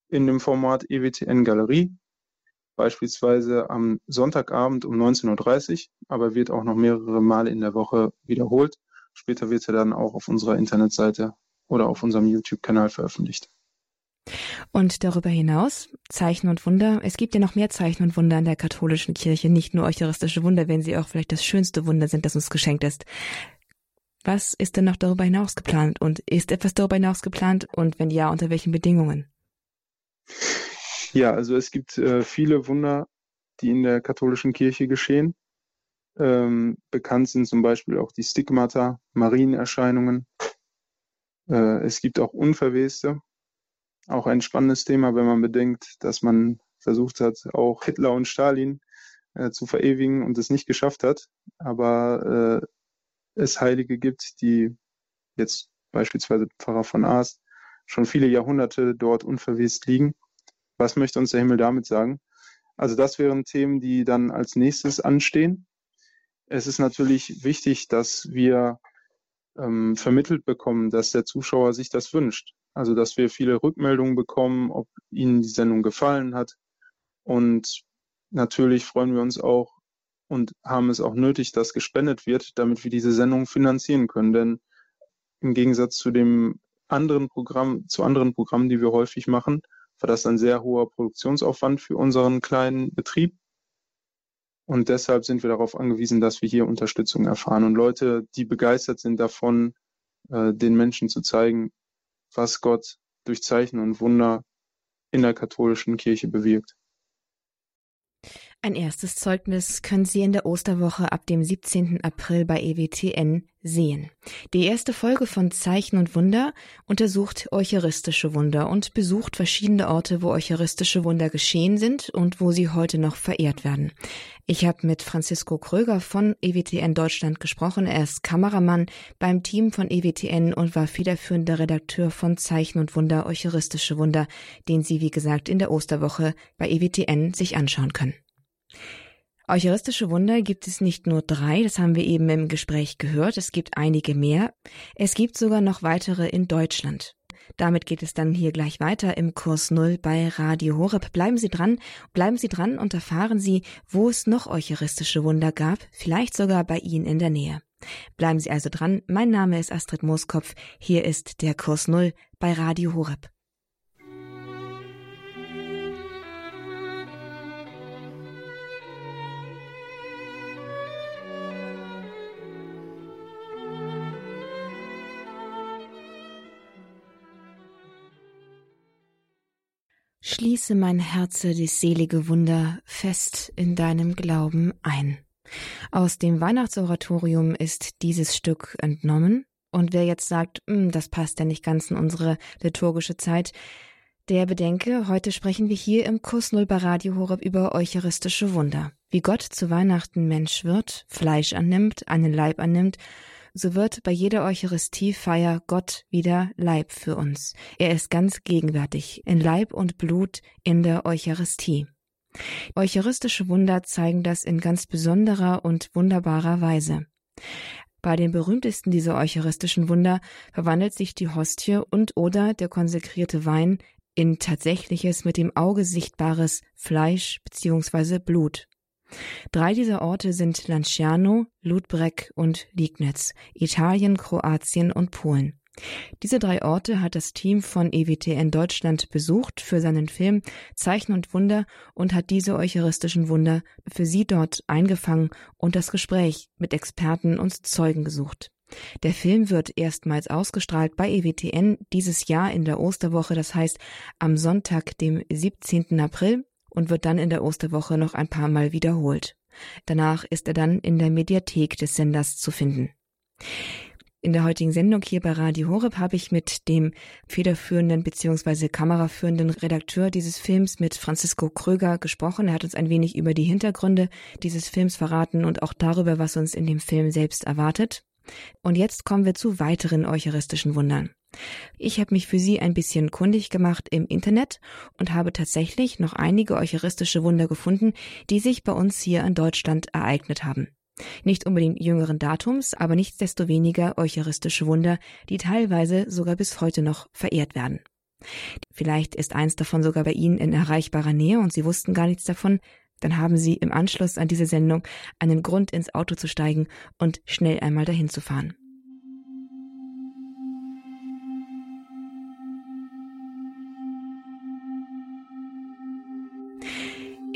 in dem Format EWTN Galerie, beispielsweise am Sonntagabend um 19.30 Uhr, aber wird auch noch mehrere Male in der Woche wiederholt. Später wird er dann auch auf unserer Internetseite oder auf unserem YouTube-Kanal veröffentlicht. Und darüber hinaus, Zeichen und Wunder. Es gibt ja noch mehr Zeichen und Wunder in der katholischen Kirche, nicht nur eucharistische Wunder, wenn sie auch vielleicht das schönste Wunder sind, das uns geschenkt ist. Was ist denn noch darüber hinaus geplant? Und ist etwas darüber hinaus geplant? Und wenn ja, unter welchen Bedingungen? Ja, also es gibt äh, viele Wunder, die in der katholischen Kirche geschehen. Ähm, bekannt sind zum Beispiel auch die Stigmata, Marienerscheinungen. Äh, es gibt auch Unverweste. Auch ein spannendes Thema, wenn man bedenkt, dass man versucht hat, auch Hitler und Stalin äh, zu verewigen und es nicht geschafft hat. Aber äh, es Heilige gibt, die jetzt beispielsweise Pfarrer von Aast schon viele Jahrhunderte dort unverwest liegen. Was möchte uns der Himmel damit sagen? Also das wären Themen, die dann als nächstes anstehen. Es ist natürlich wichtig, dass wir ähm, vermittelt bekommen, dass der Zuschauer sich das wünscht. Also dass wir viele Rückmeldungen bekommen, ob Ihnen die Sendung gefallen hat. Und natürlich freuen wir uns auch und haben es auch nötig, dass gespendet wird, damit wir diese Sendung finanzieren können. Denn im Gegensatz zu dem anderen Programm, zu anderen Programmen, die wir häufig machen, war das ein sehr hoher Produktionsaufwand für unseren kleinen Betrieb. Und deshalb sind wir darauf angewiesen, dass wir hier Unterstützung erfahren und Leute, die begeistert sind davon, äh, den Menschen zu zeigen, was Gott durch Zeichen und Wunder in der katholischen Kirche bewirkt. Ein erstes Zeugnis können Sie in der Osterwoche ab dem 17. April bei EWTN sehen. Die erste Folge von Zeichen und Wunder untersucht eucharistische Wunder und besucht verschiedene Orte, wo eucharistische Wunder geschehen sind und wo sie heute noch verehrt werden. Ich habe mit Francisco Kröger von EWTN Deutschland gesprochen. Er ist Kameramann beim Team von EWTN und war federführender Redakteur von Zeichen und Wunder, eucharistische Wunder, den Sie, wie gesagt, in der Osterwoche bei EWTN sich anschauen können. Eucharistische Wunder gibt es nicht nur drei, das haben wir eben im Gespräch gehört, es gibt einige mehr. Es gibt sogar noch weitere in Deutschland. Damit geht es dann hier gleich weiter im Kurs Null bei Radio Horeb. Bleiben Sie dran, bleiben Sie dran und erfahren Sie, wo es noch eucharistische Wunder gab, vielleicht sogar bei Ihnen in der Nähe. Bleiben Sie also dran. Mein Name ist Astrid Mooskopf. Hier ist der Kurs Null bei Radio Horeb. Schließe mein Herze die selige Wunder fest in deinem Glauben ein. Aus dem Weihnachtsoratorium ist dieses Stück entnommen. Und wer jetzt sagt, hm, das passt ja nicht ganz in unsere liturgische Zeit, der bedenke, heute sprechen wir hier im Kurs Null bei Radio Horeb über eucharistische Wunder. Wie Gott zu Weihnachten Mensch wird, Fleisch annimmt, einen Leib annimmt so wird bei jeder Eucharistiefeier Gott wieder Leib für uns. Er ist ganz gegenwärtig in Leib und Blut in der Eucharistie. Eucharistische Wunder zeigen das in ganz besonderer und wunderbarer Weise. Bei den berühmtesten dieser eucharistischen Wunder verwandelt sich die Hostie und oder der konsekrierte Wein in tatsächliches mit dem Auge sichtbares Fleisch bzw. Blut. Drei dieser Orte sind Lanciano, Ludbreg und Liegnitz, Italien, Kroatien und Polen. Diese drei Orte hat das Team von EWTN Deutschland besucht für seinen Film Zeichen und Wunder und hat diese eucharistischen Wunder für sie dort eingefangen und das Gespräch mit Experten und Zeugen gesucht. Der Film wird erstmals ausgestrahlt bei EWTN dieses Jahr in der Osterwoche, das heißt am Sonntag, dem 17. April und wird dann in der Osterwoche noch ein paar Mal wiederholt. Danach ist er dann in der Mediathek des Senders zu finden. In der heutigen Sendung hier bei Radio Horeb habe ich mit dem federführenden bzw. kameraführenden Redakteur dieses Films mit Francisco Kröger gesprochen. Er hat uns ein wenig über die Hintergründe dieses Films verraten und auch darüber, was uns in dem Film selbst erwartet. Und jetzt kommen wir zu weiteren eucharistischen Wundern. Ich habe mich für Sie ein bisschen kundig gemacht im Internet und habe tatsächlich noch einige eucharistische Wunder gefunden, die sich bei uns hier in Deutschland ereignet haben. Nicht unbedingt jüngeren Datums, aber nichtsdestoweniger eucharistische Wunder, die teilweise sogar bis heute noch verehrt werden. Vielleicht ist eins davon sogar bei Ihnen in erreichbarer Nähe und Sie wussten gar nichts davon, dann haben Sie im Anschluss an diese Sendung einen Grund ins Auto zu steigen und schnell einmal dahin zu fahren.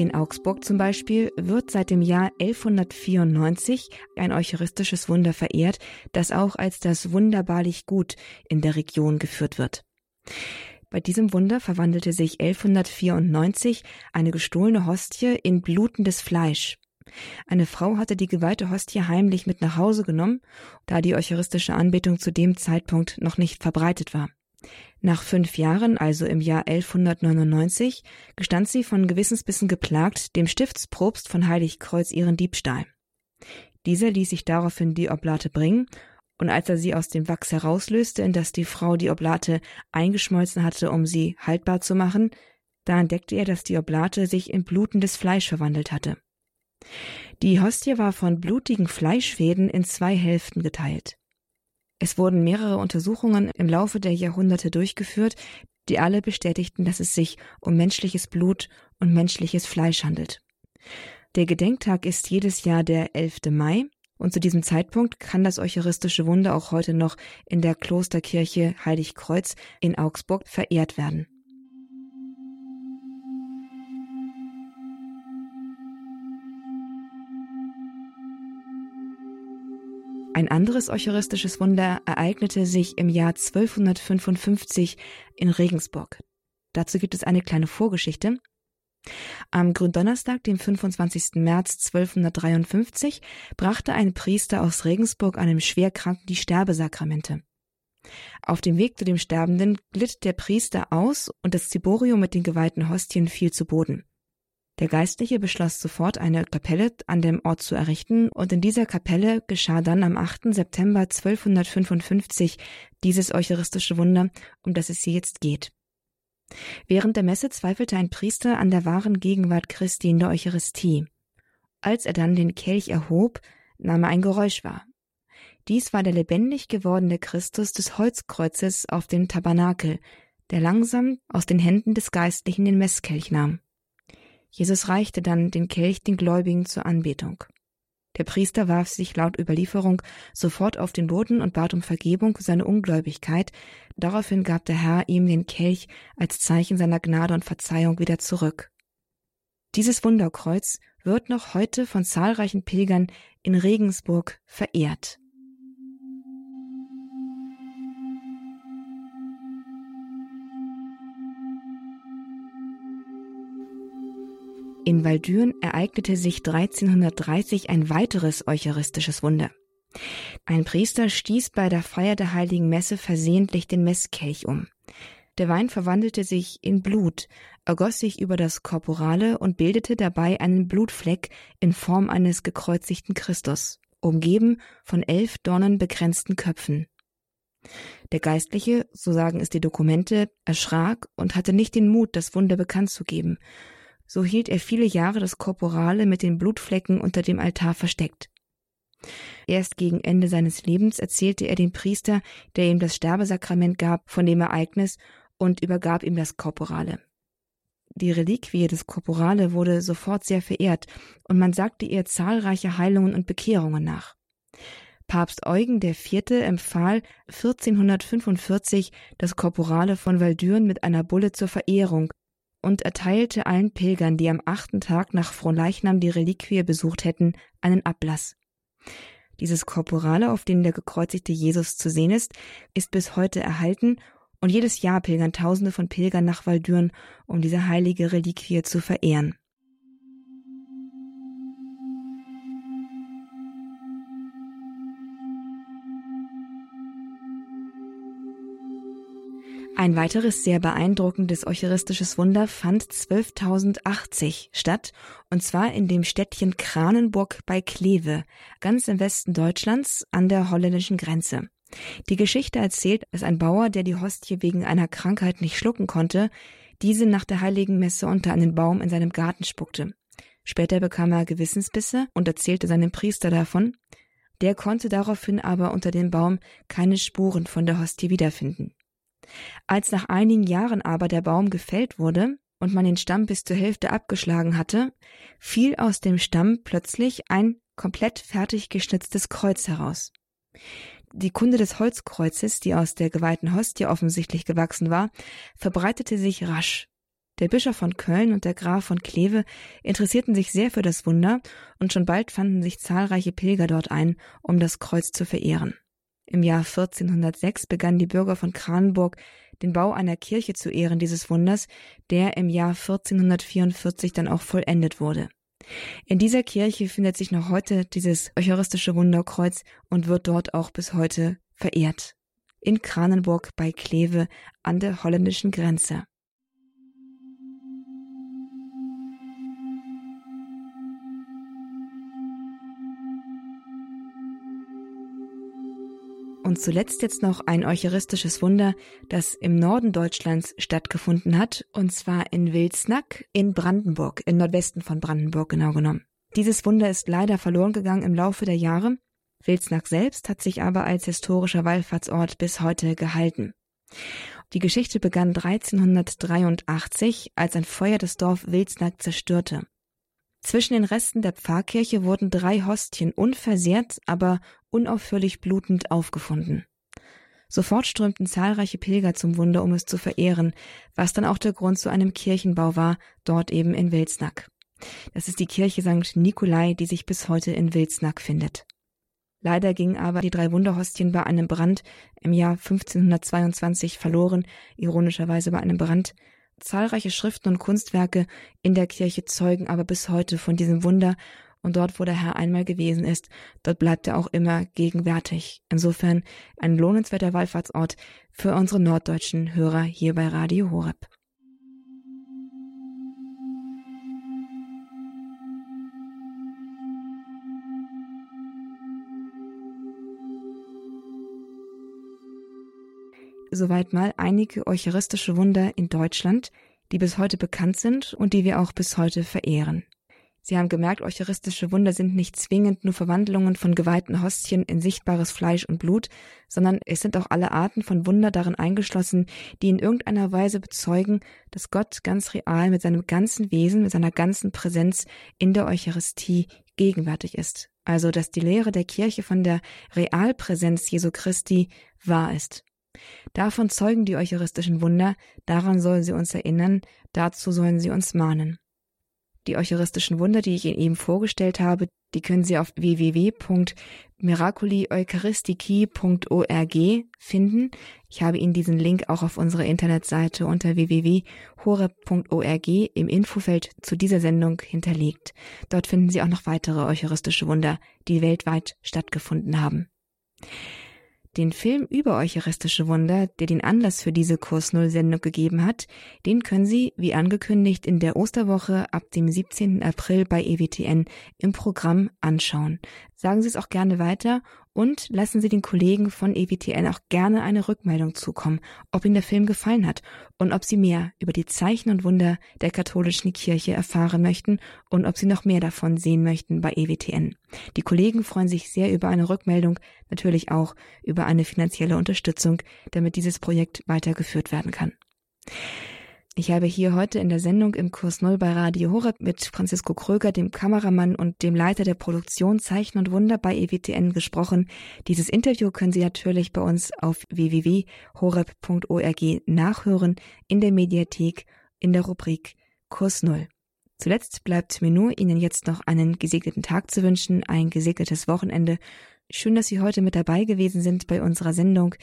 In Augsburg zum Beispiel wird seit dem Jahr 1194 ein eucharistisches Wunder verehrt, das auch als das Wunderbarlich Gut in der Region geführt wird. Bei diesem Wunder verwandelte sich 1194 eine gestohlene Hostie in blutendes Fleisch. Eine Frau hatte die geweihte Hostie heimlich mit nach Hause genommen, da die eucharistische Anbetung zu dem Zeitpunkt noch nicht verbreitet war. Nach fünf Jahren, also im Jahr 1199, gestand sie von Gewissensbissen geplagt dem Stiftsprobst von Heiligkreuz ihren Diebstahl. Dieser ließ sich daraufhin die Oblate bringen, und als er sie aus dem Wachs herauslöste, in das die Frau die Oblate eingeschmolzen hatte, um sie haltbar zu machen, da entdeckte er, dass die Oblate sich in blutendes Fleisch verwandelt hatte. Die Hostie war von blutigen Fleischfäden in zwei Hälften geteilt. Es wurden mehrere Untersuchungen im Laufe der Jahrhunderte durchgeführt, die alle bestätigten, dass es sich um menschliches Blut und menschliches Fleisch handelt. Der Gedenktag ist jedes Jahr der 11. Mai und zu diesem Zeitpunkt kann das eucharistische Wunder auch heute noch in der Klosterkirche Heiligkreuz in Augsburg verehrt werden. Ein anderes eucharistisches Wunder ereignete sich im Jahr 1255 in Regensburg. Dazu gibt es eine kleine Vorgeschichte. Am Gründonnerstag, dem 25. März 1253, brachte ein Priester aus Regensburg einem Schwerkranken die Sterbesakramente. Auf dem Weg zu dem Sterbenden glitt der Priester aus und das Ziborium mit den geweihten Hostien fiel zu Boden. Der Geistliche beschloss sofort, eine Kapelle an dem Ort zu errichten, und in dieser Kapelle geschah dann am 8. September 1255 dieses eucharistische Wunder, um das es hier jetzt geht. Während der Messe zweifelte ein Priester an der wahren Gegenwart Christi in der Eucharistie. Als er dann den Kelch erhob, nahm er ein Geräusch wahr. Dies war der lebendig gewordene Christus des Holzkreuzes auf dem Tabernakel, der langsam aus den Händen des Geistlichen den Messkelch nahm. Jesus reichte dann den Kelch den Gläubigen zur Anbetung. Der Priester warf sich laut Überlieferung sofort auf den Boden und bat um Vergebung für seine Ungläubigkeit. Daraufhin gab der Herr ihm den Kelch als Zeichen seiner Gnade und Verzeihung wieder zurück. Dieses Wunderkreuz wird noch heute von zahlreichen Pilgern in Regensburg verehrt. In Waldüren ereignete sich 1330 ein weiteres eucharistisches Wunder. Ein Priester stieß bei der Feier der heiligen Messe versehentlich den Messkelch um. Der Wein verwandelte sich in Blut, ergoss sich über das Korporale und bildete dabei einen Blutfleck in Form eines gekreuzigten Christus, umgeben von elf dornenbegrenzten Köpfen. Der Geistliche, so sagen es die Dokumente, erschrak und hatte nicht den Mut, das Wunder bekannt zu geben, so hielt er viele Jahre das Korporale mit den Blutflecken unter dem Altar versteckt. Erst gegen Ende seines Lebens erzählte er dem Priester, der ihm das Sterbesakrament gab, von dem Ereignis und übergab ihm das Korporale. Die Reliquie des Korporale wurde sofort sehr verehrt und man sagte ihr zahlreiche Heilungen und Bekehrungen nach. Papst Eugen IV. empfahl 1445 das Korporale von Waldüren mit einer Bulle zur Verehrung und erteilte allen Pilgern, die am achten Tag nach Fronleichnam die Reliquie besucht hätten, einen Ablass. Dieses Korporale, auf dem der gekreuzigte Jesus zu sehen ist, ist bis heute erhalten und jedes Jahr pilgern Tausende von Pilgern nach Waldüren, um diese heilige Reliquie zu verehren. Ein weiteres sehr beeindruckendes eucharistisches Wunder fand 12.080 statt, und zwar in dem Städtchen Kranenburg bei Kleve, ganz im Westen Deutschlands an der holländischen Grenze. Die Geschichte erzählt, dass ein Bauer, der die Hostie wegen einer Krankheit nicht schlucken konnte, diese nach der heiligen Messe unter einen Baum in seinem Garten spuckte. Später bekam er Gewissensbisse und erzählte seinem Priester davon. Der konnte daraufhin aber unter dem Baum keine Spuren von der Hostie wiederfinden. Als nach einigen Jahren aber der Baum gefällt wurde und man den Stamm bis zur Hälfte abgeschlagen hatte, fiel aus dem Stamm plötzlich ein komplett fertig geschnitztes Kreuz heraus. Die Kunde des Holzkreuzes, die aus der geweihten Hostie offensichtlich gewachsen war, verbreitete sich rasch. Der Bischof von Köln und der Graf von Kleve interessierten sich sehr für das Wunder, und schon bald fanden sich zahlreiche Pilger dort ein, um das Kreuz zu verehren. Im Jahr 1406 begannen die Bürger von Kranenburg den Bau einer Kirche zu Ehren dieses Wunders, der im Jahr 1444 dann auch vollendet wurde. In dieser Kirche findet sich noch heute dieses eucharistische Wunderkreuz und wird dort auch bis heute verehrt. in Kranenburg bei Kleve an der holländischen Grenze. Und zuletzt jetzt noch ein eucharistisches Wunder, das im Norden Deutschlands stattgefunden hat, und zwar in Wilsnack in Brandenburg, im Nordwesten von Brandenburg genau genommen. Dieses Wunder ist leider verloren gegangen im Laufe der Jahre. Wilsnack selbst hat sich aber als historischer Wallfahrtsort bis heute gehalten. Die Geschichte begann 1383, als ein Feuer das Dorf Wilsnack zerstörte. Zwischen den Resten der Pfarrkirche wurden drei Hostien unversehrt, aber unaufhörlich blutend aufgefunden. Sofort strömten zahlreiche Pilger zum Wunder, um es zu verehren, was dann auch der Grund zu einem Kirchenbau war, dort eben in Wilsnack. Das ist die Kirche St. Nikolai, die sich bis heute in Wilsnack findet. Leider gingen aber die drei Wunderhostien bei einem Brand im Jahr 1522 verloren, ironischerweise bei einem Brand, Zahlreiche Schriften und Kunstwerke in der Kirche zeugen aber bis heute von diesem Wunder und dort, wo der Herr einmal gewesen ist, dort bleibt er auch immer gegenwärtig. Insofern ein lohnenswerter Wallfahrtsort für unsere norddeutschen Hörer hier bei Radio Horeb. soweit mal einige eucharistische Wunder in Deutschland, die bis heute bekannt sind und die wir auch bis heute verehren. Sie haben gemerkt, eucharistische Wunder sind nicht zwingend nur Verwandlungen von geweihten Hostien in sichtbares Fleisch und Blut, sondern es sind auch alle Arten von Wunder darin eingeschlossen, die in irgendeiner Weise bezeugen, dass Gott ganz real mit seinem ganzen Wesen, mit seiner ganzen Präsenz in der Eucharistie gegenwärtig ist. Also, dass die Lehre der Kirche von der Realpräsenz Jesu Christi wahr ist. Davon zeugen die eucharistischen Wunder, daran sollen sie uns erinnern, dazu sollen sie uns mahnen. Die eucharistischen Wunder, die ich Ihnen eben vorgestellt habe, die können Sie auf www.miraculieucharistiki.org finden. Ich habe Ihnen diesen Link auch auf unserer Internetseite unter www.hore.org im Infofeld zu dieser Sendung hinterlegt. Dort finden Sie auch noch weitere eucharistische Wunder, die weltweit stattgefunden haben. Den Film über eucharistische Wunder, der den Anlass für diese Kurs Null Sendung gegeben hat, den können Sie, wie angekündigt, in der Osterwoche ab dem 17. April bei EWTN im Programm anschauen. Sagen Sie es auch gerne weiter und lassen Sie den Kollegen von EWTN auch gerne eine Rückmeldung zukommen, ob Ihnen der Film gefallen hat und ob Sie mehr über die Zeichen und Wunder der katholischen Kirche erfahren möchten und ob Sie noch mehr davon sehen möchten bei EWTN. Die Kollegen freuen sich sehr über eine Rückmeldung, natürlich auch über eine finanzielle Unterstützung, damit dieses Projekt weitergeführt werden kann. Ich habe hier heute in der Sendung im Kurs Null bei Radio Horeb mit Francisco Kröger, dem Kameramann und dem Leiter der Produktion Zeichen und Wunder bei EWTN gesprochen. Dieses Interview können Sie natürlich bei uns auf www.horeb.org nachhören, in der Mediathek, in der Rubrik Kurs Null. Zuletzt bleibt mir nur, Ihnen jetzt noch einen gesegneten Tag zu wünschen, ein gesegnetes Wochenende. Schön, dass Sie heute mit dabei gewesen sind bei unserer Sendung.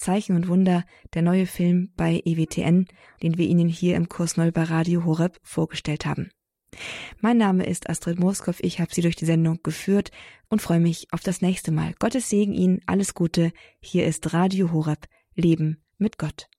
Zeichen und Wunder, der neue Film bei EWTN, den wir Ihnen hier im Kurs Neu bei Radio Horeb vorgestellt haben. Mein Name ist Astrid Moskow, ich habe Sie durch die Sendung geführt und freue mich auf das nächste Mal. Gottes Segen Ihnen, alles Gute. Hier ist Radio Horeb, Leben mit Gott.